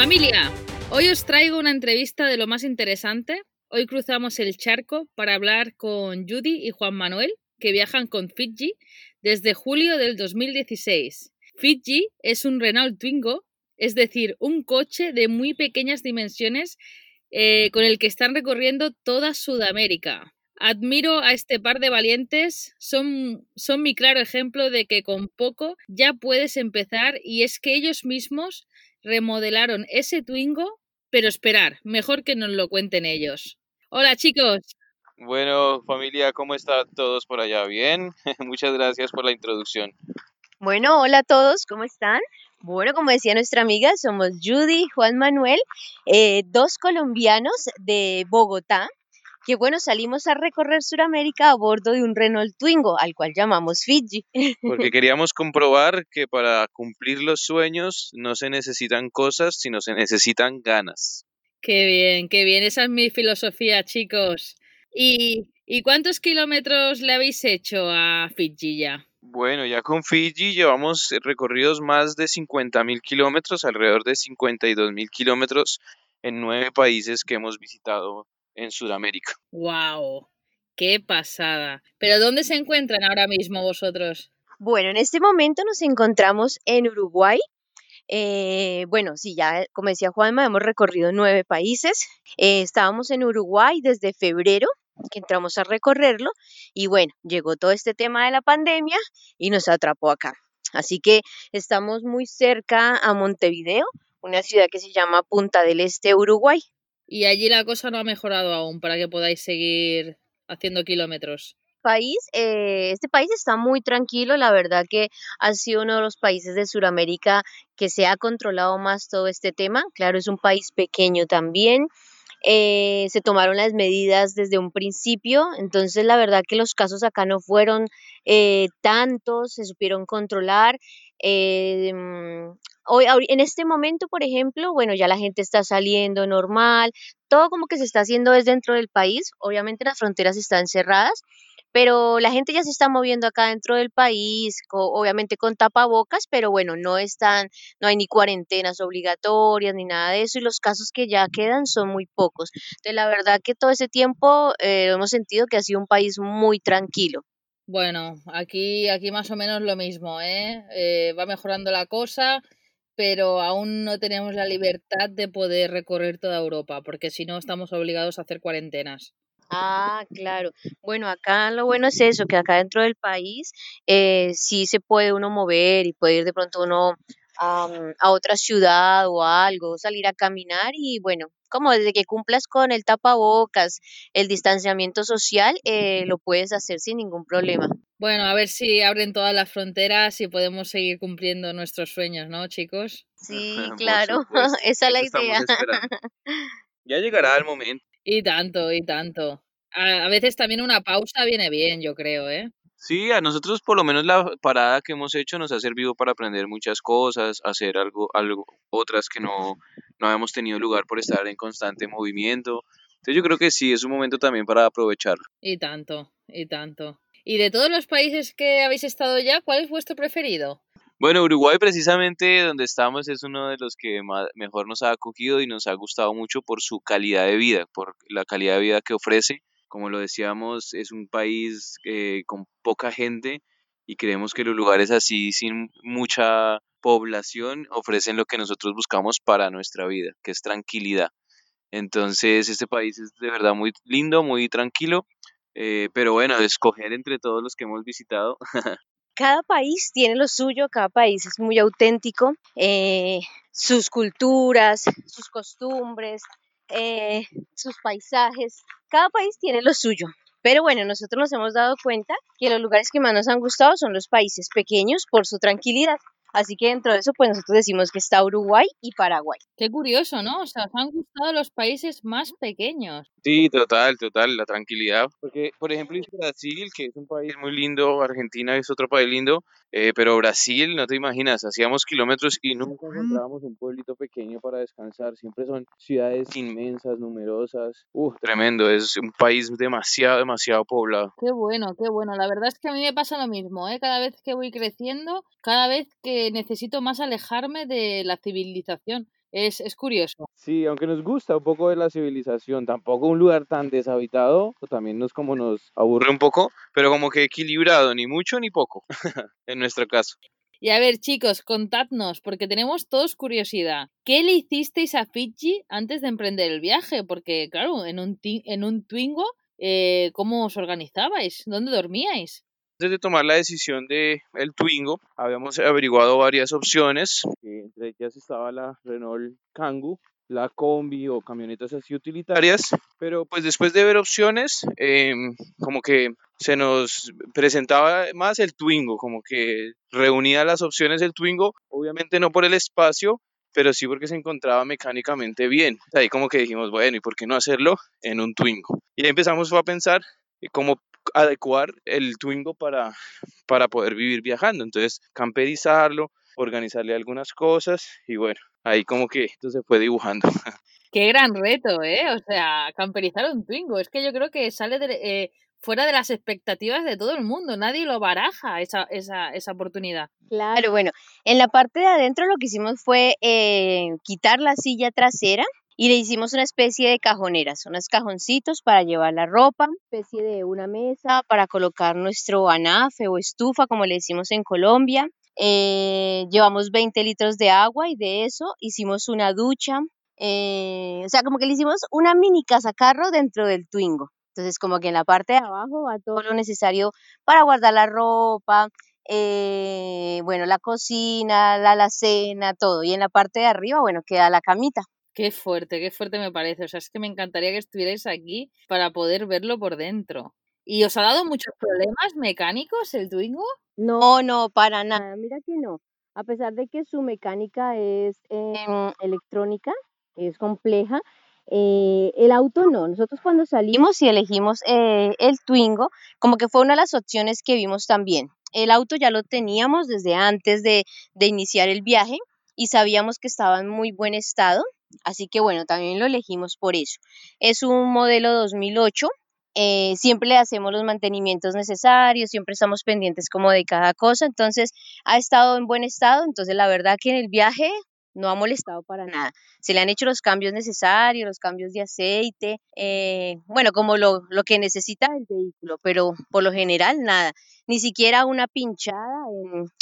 Familia, hoy os traigo una entrevista de lo más interesante. Hoy cruzamos el charco para hablar con Judy y Juan Manuel, que viajan con Fiji desde julio del 2016. Fiji es un Renault Twingo, es decir, un coche de muy pequeñas dimensiones eh, con el que están recorriendo toda Sudamérica. Admiro a este par de valientes, son, son mi claro ejemplo de que con poco ya puedes empezar y es que ellos mismos remodelaron ese Twingo, pero esperar, mejor que nos lo cuenten ellos. Hola chicos. Bueno, familia, ¿cómo están todos por allá? ¿Bien? Muchas gracias por la introducción. Bueno, hola a todos, ¿cómo están? Bueno, como decía nuestra amiga, somos Judy y Juan Manuel, eh, dos colombianos de Bogotá, que bueno, salimos a recorrer Sudamérica a bordo de un Renault Twingo, al cual llamamos Fiji. Porque queríamos comprobar que para cumplir los sueños no se necesitan cosas, sino se necesitan ganas. Qué bien, qué bien, esa es mi filosofía, chicos. ¿Y, ¿y cuántos kilómetros le habéis hecho a Fiji ya? Bueno, ya con Fiji llevamos recorridos más de 50.000 kilómetros, alrededor de 52.000 kilómetros en nueve países que hemos visitado en Sudamérica. ¡Wow! ¡Qué pasada! ¿Pero dónde se encuentran ahora mismo vosotros? Bueno, en este momento nos encontramos en Uruguay. Eh, bueno, sí, ya como decía Juanma, hemos recorrido nueve países. Eh, estábamos en Uruguay desde febrero que entramos a recorrerlo y bueno, llegó todo este tema de la pandemia y nos atrapó acá. Así que estamos muy cerca a Montevideo, una ciudad que se llama Punta del Este, Uruguay. Y allí la cosa no ha mejorado aún para que podáis seguir haciendo kilómetros. País, eh, este país está muy tranquilo, la verdad que ha sido uno de los países de Sudamérica que se ha controlado más todo este tema. Claro, es un país pequeño también. Eh, se tomaron las medidas desde un principio, entonces la verdad que los casos acá no fueron eh, tantos, se supieron controlar. Hoy, en este momento, por ejemplo, bueno, ya la gente está saliendo normal, todo como que se está haciendo desde dentro del país, obviamente las fronteras están cerradas, pero la gente ya se está moviendo acá dentro del país, obviamente con tapabocas, pero bueno, no están, no hay ni cuarentenas obligatorias ni nada de eso y los casos que ya quedan son muy pocos. Entonces, la verdad que todo ese tiempo eh, hemos sentido que ha sido un país muy tranquilo. Bueno, aquí, aquí más o menos lo mismo, ¿eh? ¿eh? Va mejorando la cosa, pero aún no tenemos la libertad de poder recorrer toda Europa, porque si no estamos obligados a hacer cuarentenas. Ah, claro. Bueno, acá lo bueno es eso, que acá dentro del país eh, sí se puede uno mover y puede ir de pronto uno a otra ciudad o algo, salir a caminar y bueno, como desde que cumplas con el tapabocas, el distanciamiento social, eh, lo puedes hacer sin ningún problema. Bueno, a ver si abren todas las fronteras y podemos seguir cumpliendo nuestros sueños, ¿no, chicos? Sí, claro, esa es la idea. Ya llegará el momento. Y tanto, y tanto. A, veces también una pausa viene bien, yo creo, ¿eh? Sí, a nosotros por lo menos la parada que hemos hecho nos ha servido para aprender muchas cosas, hacer algo, algo, otras que no, no habíamos tenido lugar por estar en constante movimiento. Entonces yo creo que sí, es un momento también para aprovecharlo. Y tanto, y tanto. Y de todos los países que habéis estado ya, ¿cuál es vuestro preferido? Bueno, Uruguay precisamente donde estamos es uno de los que mejor nos ha acogido y nos ha gustado mucho por su calidad de vida, por la calidad de vida que ofrece. Como lo decíamos, es un país eh, con poca gente y creemos que los lugares así, sin mucha población, ofrecen lo que nosotros buscamos para nuestra vida, que es tranquilidad. Entonces, este país es de verdad muy lindo, muy tranquilo, eh, pero bueno, escoger entre todos los que hemos visitado, cada país tiene lo suyo, cada país es muy auténtico, eh, sus culturas, sus costumbres, eh, sus paisajes, cada país tiene lo suyo. Pero bueno, nosotros nos hemos dado cuenta que los lugares que más nos han gustado son los países pequeños por su tranquilidad. Así que dentro de eso, pues nosotros decimos que está Uruguay y Paraguay. Qué curioso, ¿no? O sea, os han gustado los países más pequeños. Sí, total, total, la tranquilidad. Porque, por ejemplo, Brasil, que es un país muy lindo, Argentina es otro país lindo, eh, pero Brasil, no te imaginas, hacíamos kilómetros y nunca encontrábamos un pueblito pequeño para descansar. Siempre son ciudades inmensas, numerosas. Uf, tremendo, es un país demasiado, demasiado poblado. Qué bueno, qué bueno. La verdad es que a mí me pasa lo mismo, ¿eh? Cada vez que voy creciendo, cada vez que necesito más alejarme de la civilización. Es, es curioso. Sí, aunque nos gusta un poco de la civilización, tampoco un lugar tan deshabitado, o también nos como nos aburre un poco, pero como que equilibrado, ni mucho ni poco, en nuestro caso. Y a ver, chicos, contadnos, porque tenemos todos curiosidad. ¿Qué le hicisteis a Fiji antes de emprender el viaje? Porque, claro, en un, en un Twingo, eh, ¿cómo os organizabais? ¿Dónde dormíais? Antes de tomar la decisión de el Twingo, habíamos averiguado varias opciones. Entre ellas estaba la Renault Kangoo, la combi o camionetas así utilitarias, pero pues después de ver opciones, em, como que se nos presentaba más el Twingo, como que reunía las opciones del Twingo, obviamente no por el espacio, pero sí porque se encontraba mecánicamente bien. Ahí como que dijimos, bueno, ¿y por qué no hacerlo en un Twingo? Y ahí empezamos a pensar cómo adecuar el Twingo para, para poder vivir viajando. Entonces, camperizarlo, organizarle algunas cosas y bueno, ahí como que esto se fue dibujando. Qué gran reto, ¿eh? O sea, camperizar un Twingo. Es que yo creo que sale de, eh, fuera de las expectativas de todo el mundo. Nadie lo baraja esa, esa, esa oportunidad. Claro, bueno, en la parte de adentro lo que hicimos fue eh, quitar la silla trasera y le hicimos una especie de cajoneras, unos cajoncitos para llevar la ropa, especie de una mesa para colocar nuestro anafe o estufa, como le decimos en Colombia. Eh, llevamos 20 litros de agua y de eso hicimos una ducha. Eh, o sea, como que le hicimos una mini casa carro dentro del Twingo. Entonces, como que en la parte de abajo va todo lo necesario para guardar la ropa, eh, bueno, la cocina, la alacena, todo. Y en la parte de arriba, bueno, queda la camita. Qué fuerte, qué fuerte me parece. O sea, es que me encantaría que estuvierais aquí para poder verlo por dentro. ¿Y os ha dado muchos problemas mecánicos el Twingo? No, no, para nada. Mira que no. A pesar de que su mecánica es em, electrónica, es compleja, eh, el auto no. Nosotros cuando salimos y elegimos eh, el Twingo, como que fue una de las opciones que vimos también. El auto ya lo teníamos desde antes de, de iniciar el viaje y sabíamos que estaba en muy buen estado. Así que bueno, también lo elegimos por eso. Es un modelo 2008. Eh, siempre le hacemos los mantenimientos necesarios, siempre estamos pendientes como de cada cosa, entonces ha estado en buen estado, entonces la verdad que en el viaje no ha molestado para nada. Se le han hecho los cambios necesarios, los cambios de aceite, eh, bueno, como lo, lo, que necesita el vehículo, pero por lo general nada, ni siquiera una pinchada,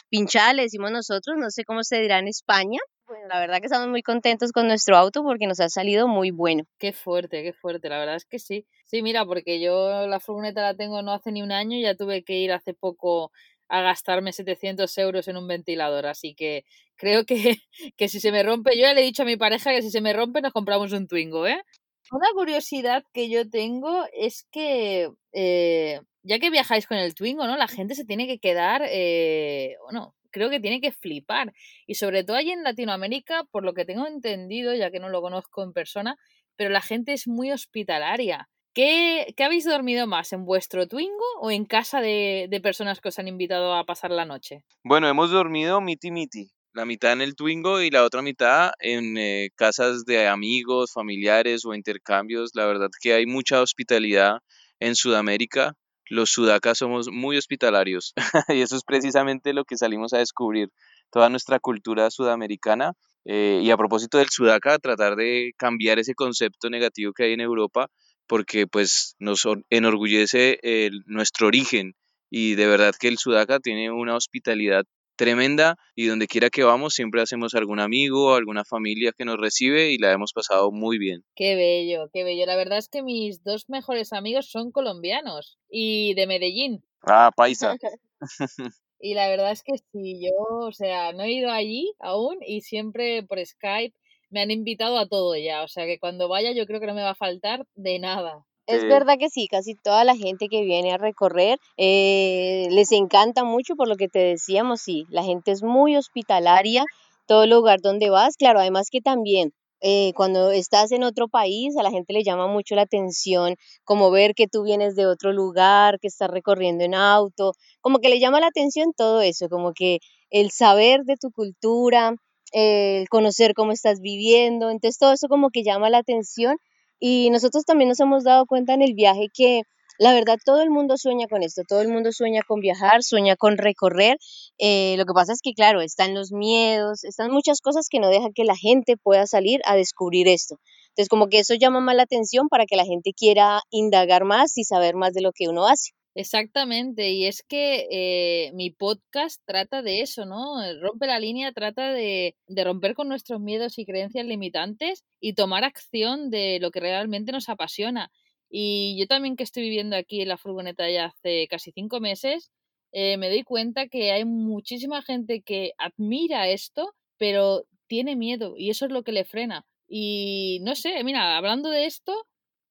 pinchada le decimos nosotros, no sé cómo se dirá en España, bueno, la verdad que estamos muy contentos con nuestro auto porque nos ha salido muy bueno. Qué fuerte, qué fuerte, la verdad es que sí. Sí, mira, porque yo la furgoneta la tengo no hace ni un año, ya tuve que ir hace poco a gastarme 700 euros en un ventilador, así que creo que, que si se me rompe, yo ya le he dicho a mi pareja que si se me rompe nos compramos un Twingo, ¿eh? Una curiosidad que yo tengo es que eh, ya que viajáis con el Twingo, ¿no? La gente se tiene que quedar, eh, bueno, creo que tiene que flipar. Y sobre todo allí en Latinoamérica, por lo que tengo entendido, ya que no lo conozco en persona, pero la gente es muy hospitalaria. ¿Qué, qué habéis dormido más? ¿En vuestro Twingo o en casa de, de, personas que os han invitado a pasar la noche? Bueno, hemos dormido miti miti. La mitad en el Twingo y la otra mitad en eh, casas de amigos, familiares o intercambios. La verdad que hay mucha hospitalidad en Sudamérica los sudacas somos muy hospitalarios y eso es precisamente lo que salimos a descubrir, toda nuestra cultura sudamericana. Eh, y a propósito del sudaca, tratar de cambiar ese concepto negativo que hay en Europa, porque pues nos enorgullece nuestro origen y de verdad que el sudaca tiene una hospitalidad tremenda y donde quiera que vamos siempre hacemos algún amigo, alguna familia que nos recibe y la hemos pasado muy bien. Qué bello, qué bello. La verdad es que mis dos mejores amigos son colombianos y de Medellín. Ah, paisa. y la verdad es que sí, yo, o sea, no he ido allí aún y siempre por Skype me han invitado a todo ya, o sea que cuando vaya yo creo que no me va a faltar de nada. Es verdad que sí, casi toda la gente que viene a recorrer eh, les encanta mucho por lo que te decíamos, sí, la gente es muy hospitalaria, todo lugar donde vas, claro, además que también eh, cuando estás en otro país, a la gente le llama mucho la atención, como ver que tú vienes de otro lugar, que estás recorriendo en auto, como que le llama la atención todo eso, como que el saber de tu cultura, el conocer cómo estás viviendo, entonces todo eso como que llama la atención y nosotros también nos hemos dado cuenta en el viaje que La verdad, todo el mundo sueña con esto, todo el mundo sueña con viajar, sueña con recorrer. Eh, lo que pasa es que, claro, están los miedos, están muchas cosas que no dejan que la gente pueda salir a descubrir esto. Entonces, como que eso llama más la atención para que la gente quiera indagar más y saber más de lo que uno hace. Exactamente, y es que eh, mi podcast trata de eso, ¿no? Rompe la línea trata de, de, romper con nuestros miedos y creencias limitantes y tomar acción de lo que realmente nos apasiona. Y yo también que estoy viviendo aquí en la furgoneta ya hace casi cinco meses, eh, me doy cuenta que hay muchísima gente que admira esto, pero tiene miedo y eso es lo que le frena. Y no sé, mira, hablando de esto,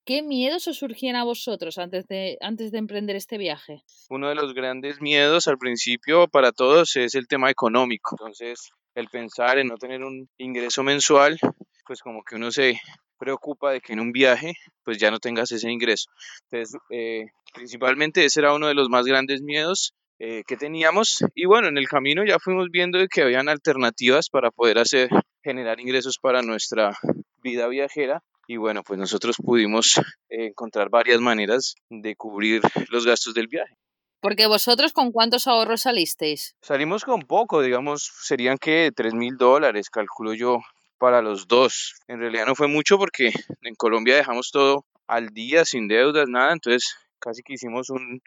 ¿qué miedos os surgían a vosotros antes de, antes de emprender este viaje? Uno de los grandes miedos al principio para todos es el tema económico. Entonces, el pensar en no tener un ingreso mensual, pues como que uno se preocupa de que en un viaje pues ya no tengas ese ingreso. Entonces, eh, principalmente ese era uno de los más grandes miedos eh, que teníamos y bueno, en el camino ya fuimos viendo que habían alternativas para poder hacer, generar ingresos para nuestra vida viajera y bueno, pues nosotros pudimos encontrar varias maneras de cubrir los gastos del viaje. Porque vosotros con cuántos ahorros salisteis? Salimos con poco, digamos, serían que 3 mil dólares, calculo yo, para los dos. En realidad no fue mucho porque en Colombia dejamos todo al día, sin deudas, nada, entonces casi que hicimos un,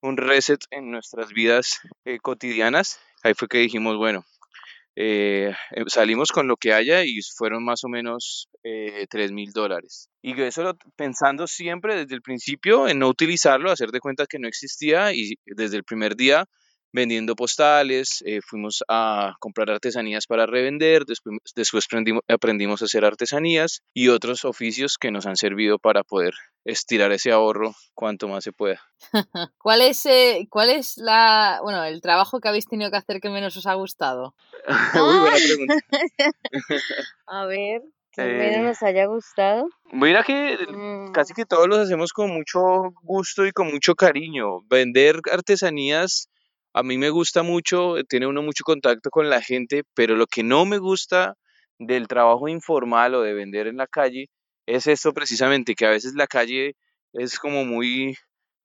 un reset en nuestras vidas eh, cotidianas. Ahí fue que dijimos, bueno, eh, eh, salimos con lo que haya y fueron más o menos eh, 3 mil dólares. Y eso pensando siempre desde el principio en no utilizarlo, hacer de cuenta que no existía y desde el primer día vendiendo postales, eh, fuimos a comprar artesanías para revender, después, después aprendimos, aprendimos, a hacer artesanías y otros oficios que nos han servido para poder estirar ese ahorro cuanto más se pueda. ¿Cuál es, eh, ¿Cuál es la, bueno, el trabajo que habéis tenido que hacer que menos os ha gustado? Muy buena pregunta. a ver, que menos nos haya gustado. Mira que mm. casi que todos los hacemos con mucho gusto y con mucho cariño. Vender artesanías a mí me gusta mucho, tiene uno mucho contacto con la gente, pero lo que no me gusta del trabajo informal o de vender en la calle es esto precisamente, que a veces la calle es como muy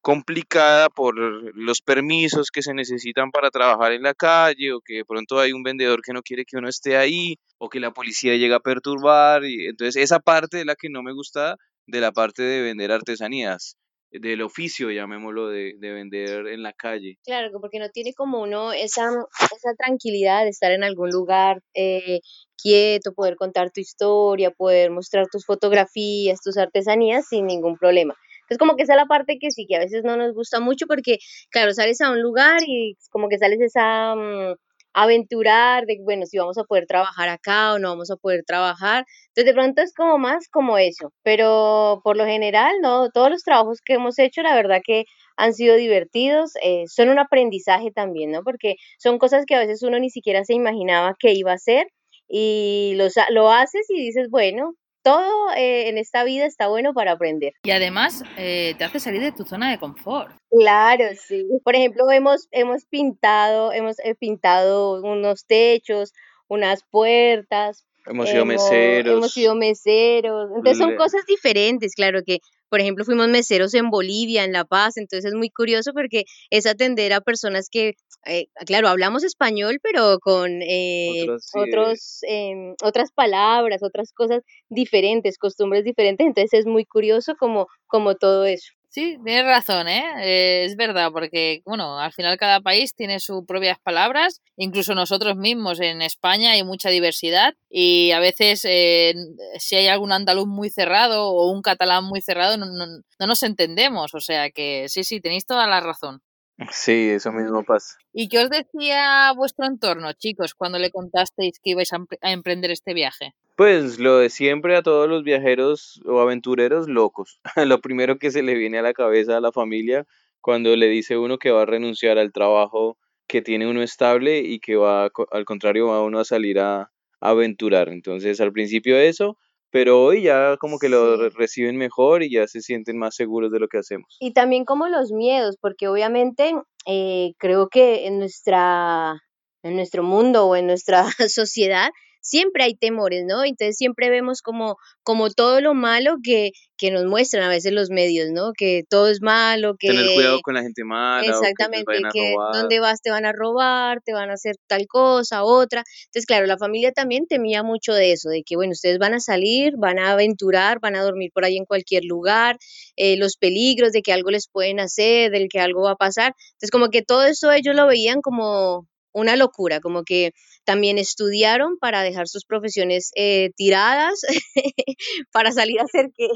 complicada por los permisos que se necesitan para trabajar en la calle o que de pronto hay un vendedor que no quiere que uno esté ahí o que la policía llega a perturbar y entonces esa parte es la que no me gusta de la parte de vender artesanías del oficio, llamémoslo, de, de, vender en la calle. Claro, porque no tiene como uno esa, esa tranquilidad de estar en algún lugar eh, quieto, poder contar tu historia, poder mostrar tus fotografías, tus artesanías sin ningún problema. Entonces como que esa es la parte que sí, que a veces no nos gusta mucho porque, claro, sales a un lugar y como que sales esa... Mm, aventurar de, bueno, si vamos a poder trabajar acá o no vamos a poder trabajar. Entonces, de pronto es como más como eso, pero por lo general, no, todos los trabajos que hemos hecho, la verdad que han sido divertidos, eh, son un aprendizaje también, ¿no? Porque son cosas que a veces uno ni siquiera se imaginaba que iba a hacer y los, lo haces y dices, bueno, todo eh, en esta vida está bueno para aprender. Y además eh, te hace salir de tu zona de confort. Claro, sí. Por ejemplo, hemos, hemos pintado, hemos eh, pintado unos techos, unas puertas. Hemos sido meseros. Hemos sido meseros. Entonces son cosas diferentes, claro que por ejemplo, fuimos meseros en Bolivia, en La Paz, entonces es muy curioso porque es atender a personas que, eh, claro, hablamos español, pero con eh, otros, em, otras palabras, otras cosas diferentes, costumbres diferentes, entonces es muy curioso como, como todo eso. Sí, tienes razón, ¿eh? ¿eh? Es verdad, porque, bueno, al final cada país tiene sus propias palabras, incluso nosotros mismos en España hay mucha diversidad y a veces eh, si hay algún andaluz muy cerrado o un catalán muy cerrado no, no, no nos entendemos, o sea que sí, sí, tenéis toda la razón. Sí, eso mismo pasa. ¿Y qué os decía vuestro entorno, chicos, cuando le contasteis que ibais a emprender este viaje? Pues lo de siempre a todos los viajeros o aventureros locos. lo primero que se le viene a la cabeza a la familia cuando le dice uno que va a renunciar al trabajo que tiene uno estable y que va, al contrario, va uno a salir a, a aventurar. Entonces, al principio eso, pero hoy ya como que lo reciben mejor y ya se sienten más seguros de lo que hacemos. Y también como los miedos, porque obviamente eh, creo que en, nuestra, en nuestro mundo o en nuestra sociedad siempre hay temores, ¿no? Entonces siempre vemos como, como todo lo malo que, que nos muestran a veces los medios, ¿no? Que todo es malo, que... Tener cuidado con la gente mala. Exactamente, que, donde vas te van a robar, te van a hacer tal cosa, otra. Entonces, claro, la familia también temía mucho de eso, de que, bueno, ustedes van a salir, van a aventurar, van a dormir por ahí en cualquier lugar, eh, los peligros de que algo les pueden hacer, del que algo va a pasar. Entonces, como que todo eso ellos lo veían como una locura, como que también estudiaron para dejar sus profesiones eh, tiradas, para salir a hacer que...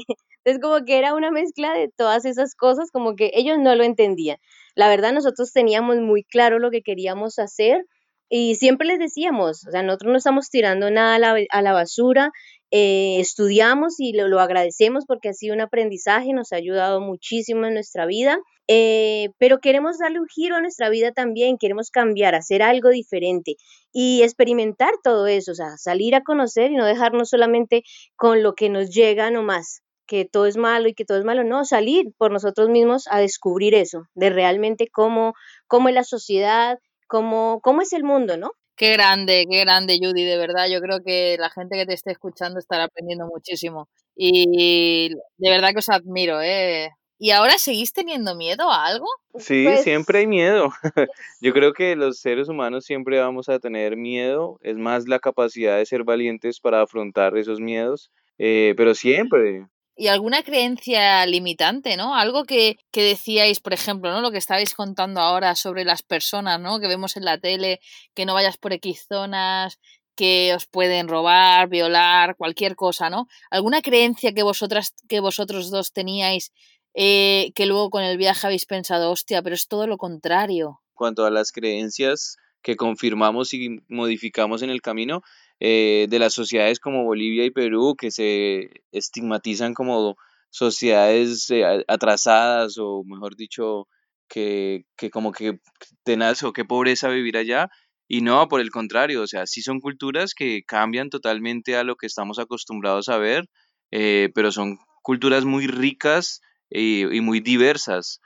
Entonces como que era una mezcla de todas esas cosas, como que ellos no lo entendían. La verdad nosotros teníamos muy claro lo que queríamos hacer y siempre les decíamos, o sea, nosotros no estamos tirando nada a la, a la basura, eh, estudiamos y lo, lo, agradecemos porque ha sido un aprendizaje, nos ha ayudado muchísimo en nuestra vida, eh, pero queremos darle un giro a nuestra vida también, queremos cambiar, hacer algo diferente y experimentar todo eso, o sea, salir a conocer y no dejarnos solamente con lo que nos llega nomás que todo es malo y que todo es malo, no, salir por nosotros mismos a descubrir eso, de realmente cómo, cómo es la sociedad, cómo, cómo es el mundo, ¿no? Qué grande, qué grande, Judy, de verdad. Yo creo que la gente que te esté escuchando estará aprendiendo muchísimo. Y de verdad que os admiro, ¿eh? ¿Y ahora seguís teniendo miedo a algo? Sí, pues siempre hay miedo. Yo creo que los seres humanos siempre vamos a tener miedo. Es más la capacidad de ser valientes para afrontar esos miedos. Eh, pero siempre, y alguna creencia limitante, ¿no? Algo que, que, decíais, por ejemplo, ¿no? Lo que estabais contando ahora sobre las personas, ¿no? Que vemos en la tele, que no vayas por X zonas, que os pueden robar, violar, cualquier cosa, ¿no? ¿Alguna creencia que vosotras, que vosotros dos teníais, eh, que luego con el viaje habéis pensado, hostia, pero es todo lo contrario? Cuanto a las creencias que confirmamos y modificamos en el camino, eh, de las sociedades como Bolivia y Perú que se estigmatizan como sociedades eh, atrasadas o mejor dicho que, que como que tenaz o qué pobreza vivir allá. Y no, por el contrario, o sea, sí son culturas que cambian totalmente a lo que estamos acostumbrados a ver, eh, pero son culturas muy ricas y, y muy diversas,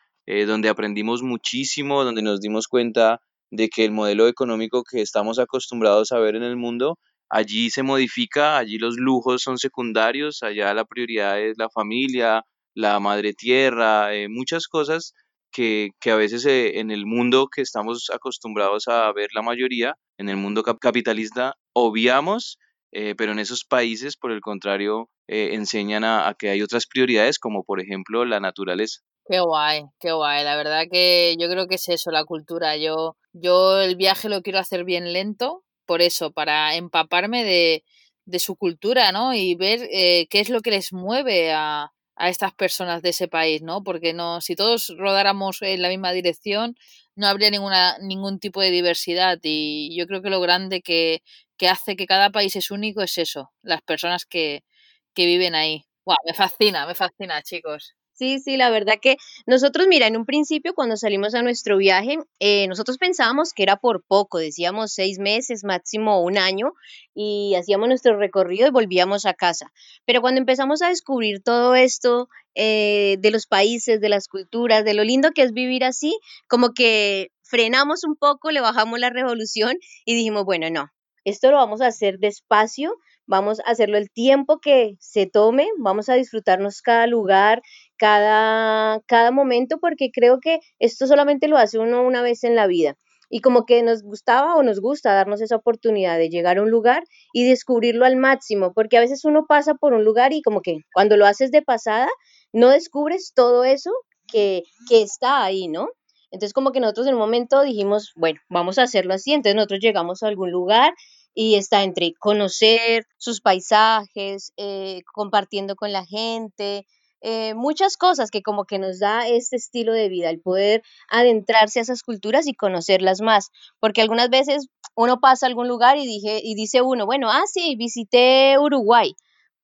donde aprendimos muchísimo, donde nos dimos cuenta de que el modelo económico que estamos acostumbrados a ver en el mundo allí se modifica, allí los lujos son secundarios, allá la prioridad es la familia, la madre tierra, eh, muchas cosas que, que, a veces eh, en el mundo que estamos acostumbrados a ver la mayoría, en el mundo capitalista, obviamos, eh, pero en esos países, por el contrario, enseñan a, a, que hay otras prioridades, como por ejemplo la naturaleza. Qué guay, qué guay. La verdad que yo creo que es eso, la cultura. Yo, yo el viaje lo quiero hacer bien lento, por eso, para empaparme de, de su cultura, ¿no? Y ver eh, qué es lo que les mueve a, a, estas personas de ese país, ¿no? Porque no, si todos rodáramos en la misma dirección, no habría ninguna, ningún tipo de diversidad. Y yo creo que lo grande que, que hace que cada país es único es eso, las personas que, que viven ahí. Wow, me fascina, me fascina, chicos. Sí, sí, la verdad que nosotros, mira, en un principio cuando salimos a nuestro viaje, eh, nosotros pensábamos que era por poco, decíamos seis meses, máximo un año, y hacíamos nuestro recorrido y volvíamos a casa. Pero cuando empezamos a descubrir todo esto eh, de los países, de las culturas, de lo lindo que es vivir así, como que frenamos un poco, le bajamos la revolución y dijimos, bueno, no, esto lo vamos a hacer despacio, vamos a hacerlo el tiempo que se tome, vamos a disfrutarnos cada lugar, cada, cada momento, porque creo que esto solamente lo hace uno una vez en la vida. Y como que nos gustaba o nos gusta darnos esa oportunidad de llegar a un lugar y descubrirlo al máximo, porque a veces uno pasa por un lugar y como que cuando lo haces de pasada, no descubres todo eso que, que está ahí, ¿no? Entonces como que nosotros en un momento dijimos, bueno, vamos a hacerlo así, entonces nosotros llegamos a algún lugar y está entre conocer sus paisajes, eh, compartiendo con la gente, eh, muchas cosas que como que nos da este estilo de vida, el poder adentrarse a esas culturas y conocerlas más, porque algunas veces uno pasa a algún lugar y, dije, y dice uno, bueno, ah, sí, visité Uruguay,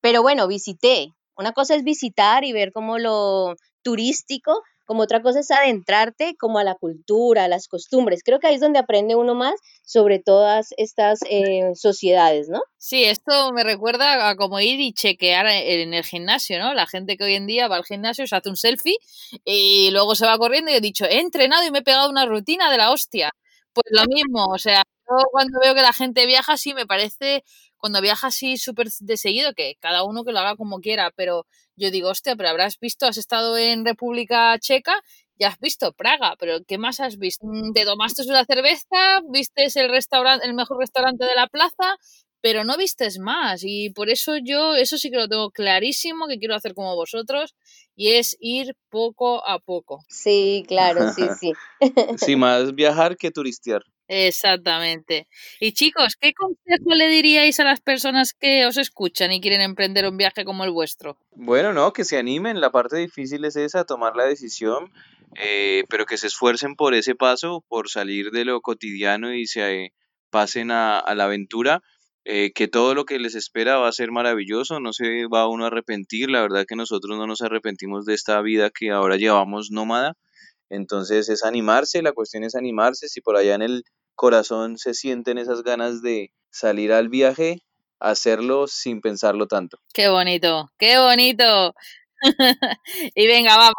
pero bueno, visité. Una cosa es visitar y ver como lo turístico, como otra cosa es adentrarte como a la cultura, a las costumbres. Creo que ahí es donde aprende uno más sobre todas estas eh, sociedades, ¿no? Sí, esto me recuerda a como ir y chequear en el gimnasio, ¿no? La gente que hoy en día va al gimnasio, se hace un selfie y luego se va corriendo y he dicho, he entrenado y me he pegado una rutina de la hostia. Pues lo mismo, o sea, yo cuando veo que la gente viaja, sí me parece cuando viaja así súper de seguido, que cada uno que lo haga como quiera, pero yo digo, hostia, pero habrás visto, has estado en República Checa ya has visto Praga, pero ¿qué más has visto? Mm, te tomaste una cerveza, vistes el restaurante, el mejor restaurante de la plaza, pero no vistes más. Y por eso yo, eso sí que lo tengo clarísimo, que quiero hacer como vosotros, y es ir poco a poco. Sí, claro, sí, sí. sí, más viajar que turistear. Exactamente. Y chicos, ¿qué consejo le diríais a las personas que os escuchan y quieren emprender un viaje como el vuestro? Bueno, no, que se animen. La parte difícil es esa, tomar la decisión eh, pero que se esfuercen por ese paso, por salir de lo cotidiano y se pasen a, la aventura, eh, que todo lo que les espera va a ser maravilloso, no se va uno a arrepentir, la verdad que nosotros no nos arrepentimos de esta vida que ahora llevamos nómada, entonces es animarse, la cuestión es animarse, si por allá en el corazón se sienten esas ganas de salir al viaje, hacerlo sin pensarlo tanto. Qué bonito, qué bonito. y venga, va,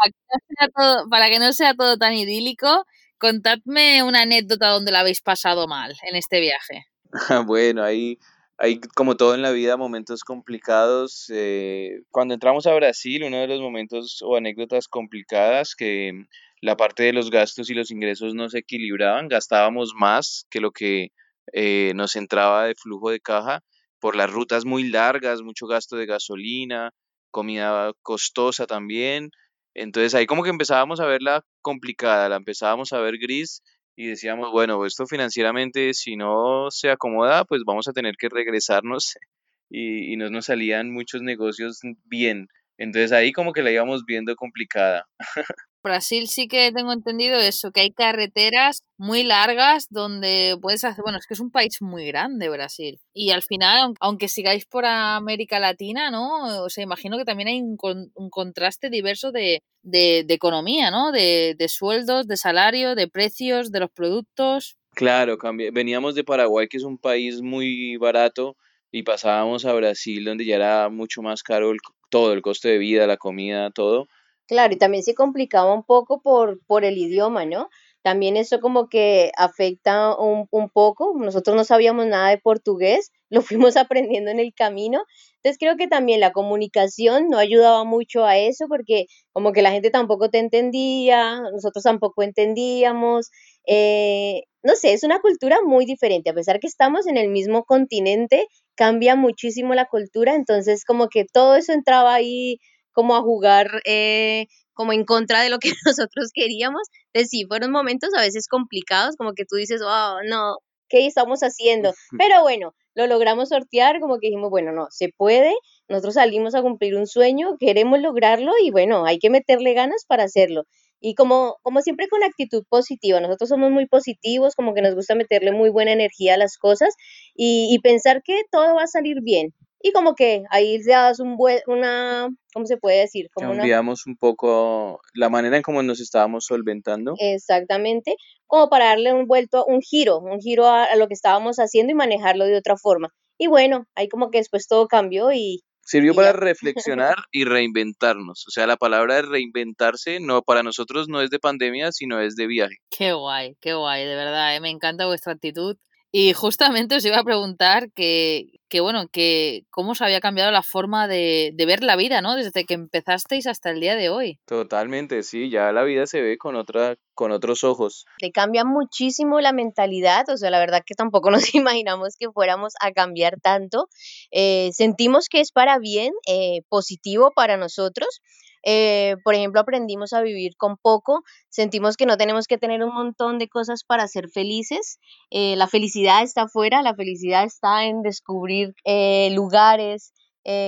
para que, no sea todo, tan idílico, contadme una anécdota donde la habéis pasado mal en este viaje. bueno, ahí hay como todo en la vida momentos complicados. Eh, cuando entramos a Brasil, uno de los momentos o anécdotas complicadas que la parte de los gastos y los ingresos no se equilibraban, gastábamos más que lo que eh, nos entraba de flujo de caja por las rutas muy largas, mucho gasto de gasolina, comida costosa también. Entonces ahí como que empezábamos a verla complicada, la empezábamos a ver gris y decíamos, bueno, esto financieramente si no se acomoda, pues vamos a tener que regresarnos y, y no nos salían muchos negocios bien. Entonces ahí como que la íbamos viendo complicada. Brasil sí que tengo entendido eso, que hay carreteras muy largas donde puedes hacer, bueno, es que es un país muy grande Brasil. Y al final, aunque sigáis por América Latina, ¿no? O sea, imagino que también hay un, un contraste diverso de, de, economía, ¿no? De, de, sueldos, de salario, de precios, de los productos. Claro, veníamos de Paraguay, que es un país muy barato, y pasábamos a Brasil, donde ya era mucho más caro todo, el costo de vida, la comida, todo. Claro, y también se complicaba un poco por, por el idioma, ¿no? También eso como que afecta un, un poco. Nosotros no sabíamos nada de portugués, lo fuimos aprendiendo en el camino. Entonces creo que también la comunicación no ayudaba mucho a eso porque como que la gente tampoco te entendía, nosotros tampoco entendíamos. Eh, no sé, es una cultura muy diferente. A pesar que estamos en el mismo continente, cambia muchísimo la cultura. Entonces como que todo eso entraba ahí como a jugar eh, como en contra de lo que nosotros queríamos. Entonces sí, fueron momentos a veces complicados, como que tú dices, oh, no, ¿qué estamos haciendo? Pero bueno, lo logramos sortear, como que dijimos, bueno, no, se puede, nosotros salimos a cumplir un sueño, queremos lograrlo y bueno, hay que meterle ganas para hacerlo. Y como, como siempre con actitud positiva, nosotros somos muy positivos, como que nos gusta meterle muy buena energía a las cosas y, y pensar que todo va a salir bien y como que ahí le das un buen, una, ¿cómo se puede decir? Como Cambiamos un poco la manera en cómo nos estábamos solventando. Exactamente, como para darle un vuelto, un giro, un giro a, lo que estábamos haciendo y manejarlo de otra forma. Y bueno, ahí como que después todo cambió y... Sirvió para reflexionar y reinventarnos. O sea, la palabra de reinventarse no para nosotros no es de pandemia, sino es de viaje. Qué guay, qué guay, de verdad, ¿eh? me encanta vuestra actitud. Y justamente os iba a preguntar que, que bueno, que cómo se había cambiado la forma de, de, ver la vida, ¿no? Desde que empezasteis hasta el día de hoy. Totalmente, sí, ya la vida se ve con otra, con otros ojos. Te cambia muchísimo la mentalidad, o sea, la verdad que tampoco nos imaginamos que fuéramos a cambiar tanto. Eh, sentimos que es para bien, eh, positivo para nosotros. Eh, por ejemplo, aprendimos a vivir con poco, sentimos que no tenemos que tener un montón de cosas para ser felices. Eh, la felicidad está afuera, la felicidad está en descubrir eh, lugares,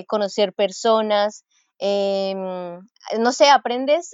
conocer personas. Em, no sé, aprendes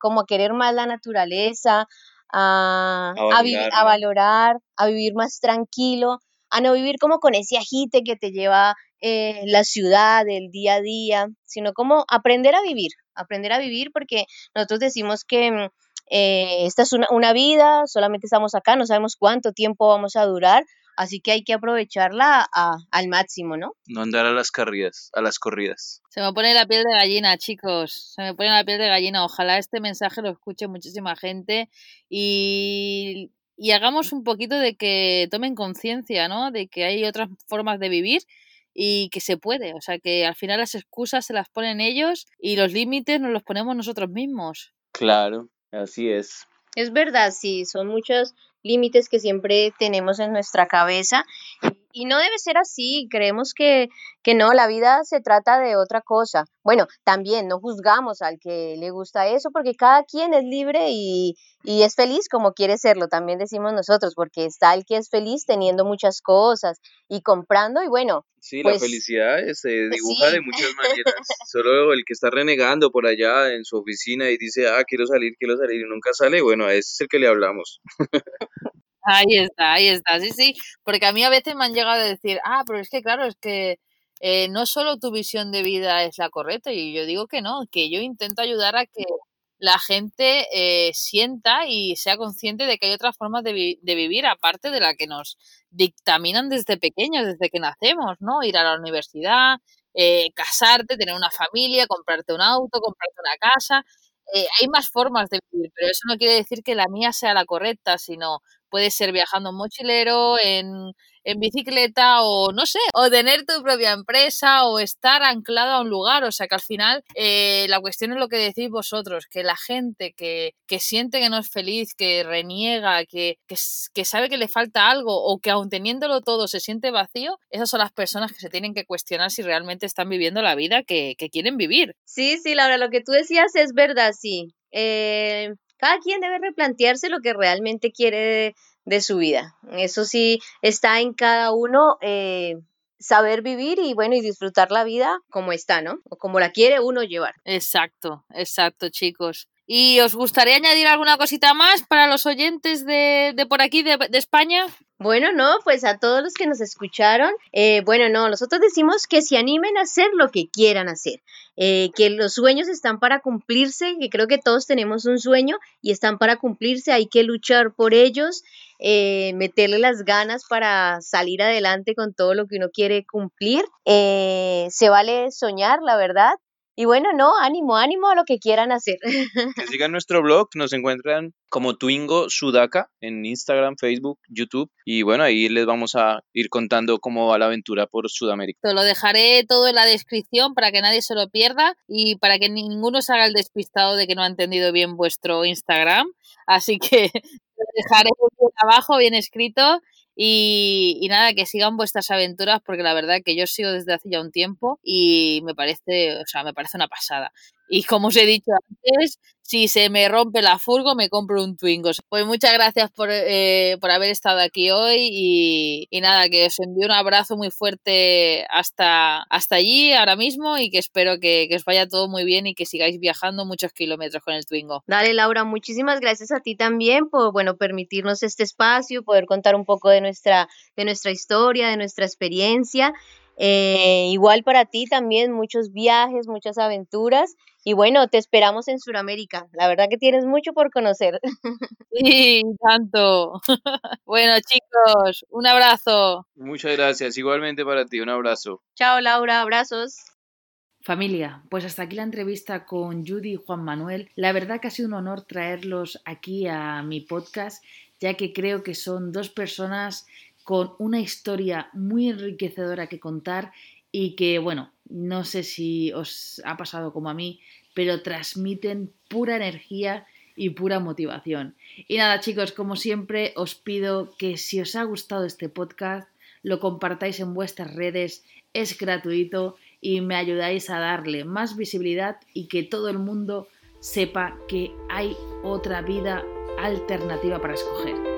como a querer más la naturaleza, a, a, valorar, a vivir más tranquilo, a no vivir como con ese agite que te lleva la ciudad, el día a día, sino como aprender a vivir, aprender a vivir porque nosotros decimos que mm, eh, esta es una, vida, solamente estamos acá, no sabemos cuánto tiempo vamos a durar, así que hay que aprovecharla al máximo, ¿no? No andar a las corridas, a las corridas. Se me pone la piel de gallina, chicos, se me pone la piel de gallina. Ojalá este mensaje lo escuche muchísima gente y, y hagamos un poquito de que tomen conciencia, ¿no? De que hay otras formas de vivir y que se puede. O sea, que al final las excusas se las ponen ellos y los límites nos los ponemos nosotros mismos. Claro, así es. Es verdad, sí, son muchos límites que siempre tenemos en nuestra cabeza y no debe ser así, creemos que, que no, la vida se trata de otra cosa. Bueno, también no juzgamos al que le gusta eso porque cada quien es libre y, y es feliz como quiere serlo, también decimos nosotros, porque está el que es feliz teniendo muchas cosas y comprando y bueno. Sí, la pues, felicidad se dibuja sí. de muchas maneras. Solo el que está renegando por allá en su oficina y dice, ah, quiero salir, quiero salir y nunca sale, bueno, a ese es el que le hablamos. Ahí está, ahí está, sí, sí, porque a mí a veces me han llegado a decir, ah, pero es que claro, es que eh, no solo tu visión de vida es la correcta, y yo digo que no, que yo intento ayudar a que la gente eh, sienta y sea consciente de que hay otras formas de, vi- de vivir, aparte de la que nos dictaminan desde pequeños, desde que nacemos, ¿no? Ir a la universidad, eh, casarte, tener una familia, comprarte un auto, comprarte una casa. Eh, hay más formas de vivir, pero eso no quiere decir que la mía sea la correcta, sino puede ser viajando mochilero, en, en bicicleta o no sé, o tener tu propia empresa o estar anclado a un lugar. O sea que al final eh, la cuestión es lo que decís vosotros, que la gente que, que siente que no es feliz, que reniega, que, que sabe que le falta algo o que aun teniéndolo todo se siente vacío, esas son las personas que se tienen que cuestionar si realmente están viviendo la vida que, que quieren vivir. Sí, sí, Laura, lo que tú decías es verdad, sí. Eh, cada quien debe replantearse lo que realmente quiere de, su vida. Eso sí, está en cada uno eh, saber vivir y bueno, y disfrutar la vida como está, ¿no? O como la quiere uno llevar. Exacto, exacto, chicos. ¿Y os gustaría añadir alguna cosita más para los oyentes de, de por aquí, de, de España? Bueno, no, pues a todos los que nos escucharon, eh, bueno, no, nosotros decimos que se animen a hacer lo que quieran hacer, eh, que los sueños están para cumplirse, que creo que todos tenemos un sueño y están para cumplirse, hay que luchar por ellos, eh, meterle las ganas para salir adelante con todo lo que uno quiere cumplir. Eh, se vale soñar, la verdad. Y bueno, no, ánimo, ánimo a lo que quieran hacer. Que sigan nuestro blog, nos encuentran como Twingo Sudaka en Instagram, Facebook, YouTube y bueno, ahí les vamos a ir contando cómo va la aventura por Sudamérica. Te lo dejaré todo en la descripción para que nadie se lo pierda y para que ninguno se haga el despistado de que no ha entendido bien vuestro Instagram. Así que lo dejaré bien abajo, bien escrito. Y, y nada, que sigan vuestras aventuras porque la verdad que yo sigo desde hace ya un tiempo y me parece, o sea, me parece una pasada. Y como os he dicho antes, si se me rompe la furgo, me compro un Twingo. Pues muchas gracias por, eh, por haber estado aquí hoy y, y nada, que os envío un abrazo muy fuerte hasta, hasta allí ahora mismo y que espero que, que os vaya todo muy bien y que sigáis viajando muchos kilómetros con el Twingo. Dale, Laura, muchísimas gracias a ti también por, bueno, permitirnos este espacio, poder contar un poco de nuestra, de nuestra historia, de nuestra experiencia. Eh, igual para ti también, muchos viajes, muchas aventuras. Y bueno, te esperamos en Sudamérica. La verdad que tienes mucho por conocer. Sí, tanto. bueno, chicos, un abrazo. Muchas gracias, igualmente para ti, un abrazo. Chao, Laura, abrazos. Familia, pues hasta aquí la entrevista con Judy y Juan Manuel. La verdad que ha sido un honor traerlos aquí a mi podcast, ya que creo que son dos personas con una historia muy enriquecedora que contar y que, bueno, no sé si os ha pasado como a mí, pero transmiten pura energía y pura motivación. Y nada, chicos, como siempre, os pido que si os ha gustado este podcast, lo compartáis en vuestras redes, es gratuito y me ayudáis a darle más visibilidad y que todo el mundo sepa que hay otra vida alternativa para escoger.